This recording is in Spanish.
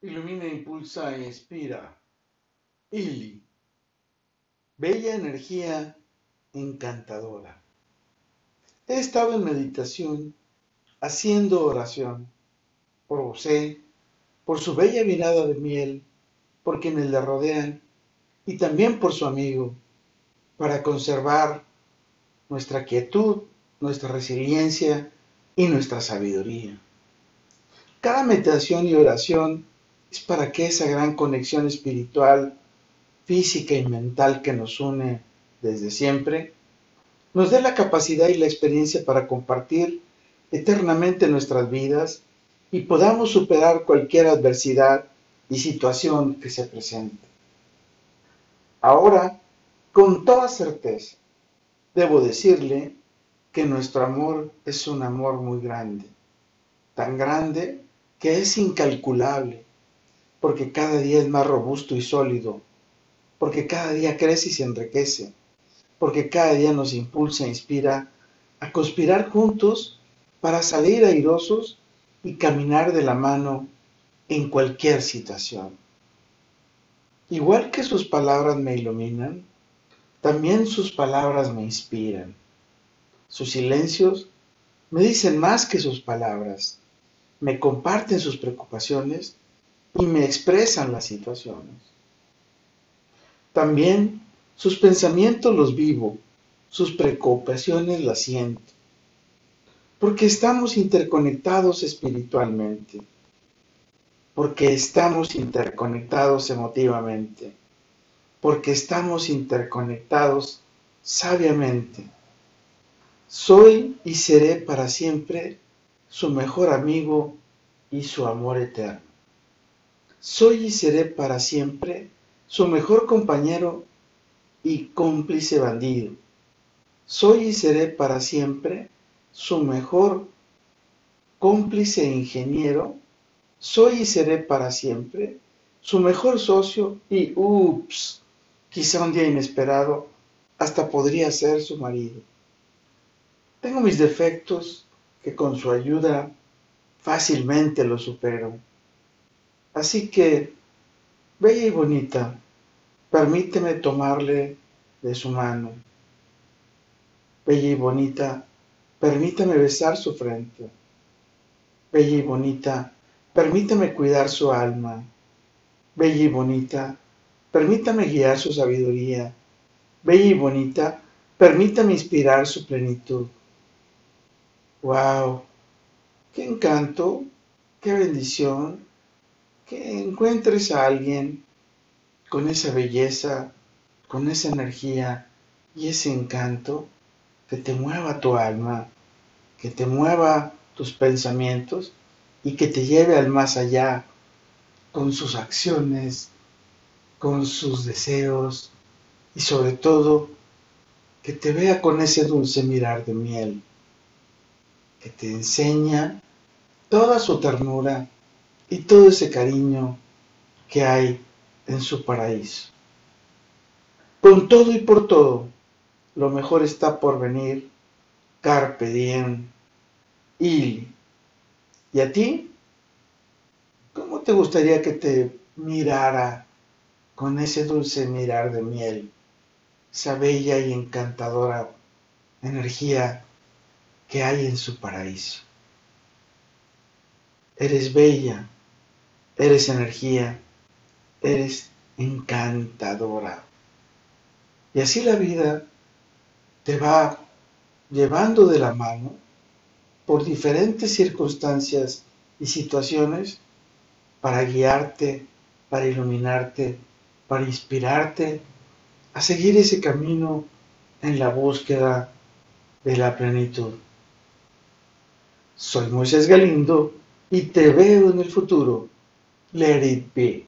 Ilumina, impulsa e inspira. Ili. Bella energía encantadora. He estado en meditación, haciendo oración por José, por su bella mirada de miel, por quienes le rodean y también por su amigo, para conservar nuestra quietud, nuestra resiliencia y nuestra sabiduría. Cada meditación y oración es para que esa gran conexión espiritual, física y mental que nos une desde siempre, nos dé la capacidad y la experiencia para compartir eternamente nuestras vidas y podamos superar cualquier adversidad y situación que se presente. Ahora, con toda certeza, debo decirle que nuestro amor es un amor muy grande, tan grande que es incalculable, porque cada día es más robusto y sólido, porque cada día crece y se enriquece, porque cada día nos impulsa e inspira a conspirar juntos para salir airosos y caminar de la mano en cualquier situación. Igual que sus palabras me iluminan, también sus palabras me inspiran. Sus silencios me dicen más que sus palabras, me comparten sus preocupaciones y me expresan las situaciones. También sus pensamientos los vivo, sus preocupaciones las siento, porque estamos interconectados espiritualmente, porque estamos interconectados emotivamente, porque estamos interconectados sabiamente. Soy y seré para siempre su mejor amigo y su amor eterno. Soy y seré para siempre su mejor compañero y cómplice bandido. Soy y seré para siempre su mejor cómplice ingeniero. Soy y seré para siempre su mejor socio y, ups, quizá un día inesperado, hasta podría ser su marido. Tengo mis defectos que con su ayuda fácilmente los supero. Así que, bella y bonita, permíteme tomarle de su mano. Bella y bonita, permítame besar su frente. Bella y bonita, permítame cuidar su alma. Bella y bonita, permítame guiar su sabiduría. Bella y bonita, permítame inspirar su plenitud. ¡Wow! ¡Qué encanto! ¡Qué bendición! Que encuentres a alguien con esa belleza, con esa energía y ese encanto que te mueva tu alma, que te mueva tus pensamientos y que te lleve al más allá con sus acciones, con sus deseos y sobre todo que te vea con ese dulce mirar de miel, que te enseña toda su ternura y todo ese cariño que hay en su paraíso. Con todo y por todo, lo mejor está por venir. Carpe diem. Y, ¿y a ti? ¿Cómo te gustaría que te mirara con ese dulce mirar de miel, esa bella y encantadora energía que hay en su paraíso? Eres bella, eres energía, eres encantadora. Y así la vida te va llevando de la mano por diferentes circunstancias y situaciones para guiarte, para iluminarte, para inspirarte a seguir ese camino en la búsqueda de la plenitud. Soy Moisés Galindo y te veo en el futuro Let it be.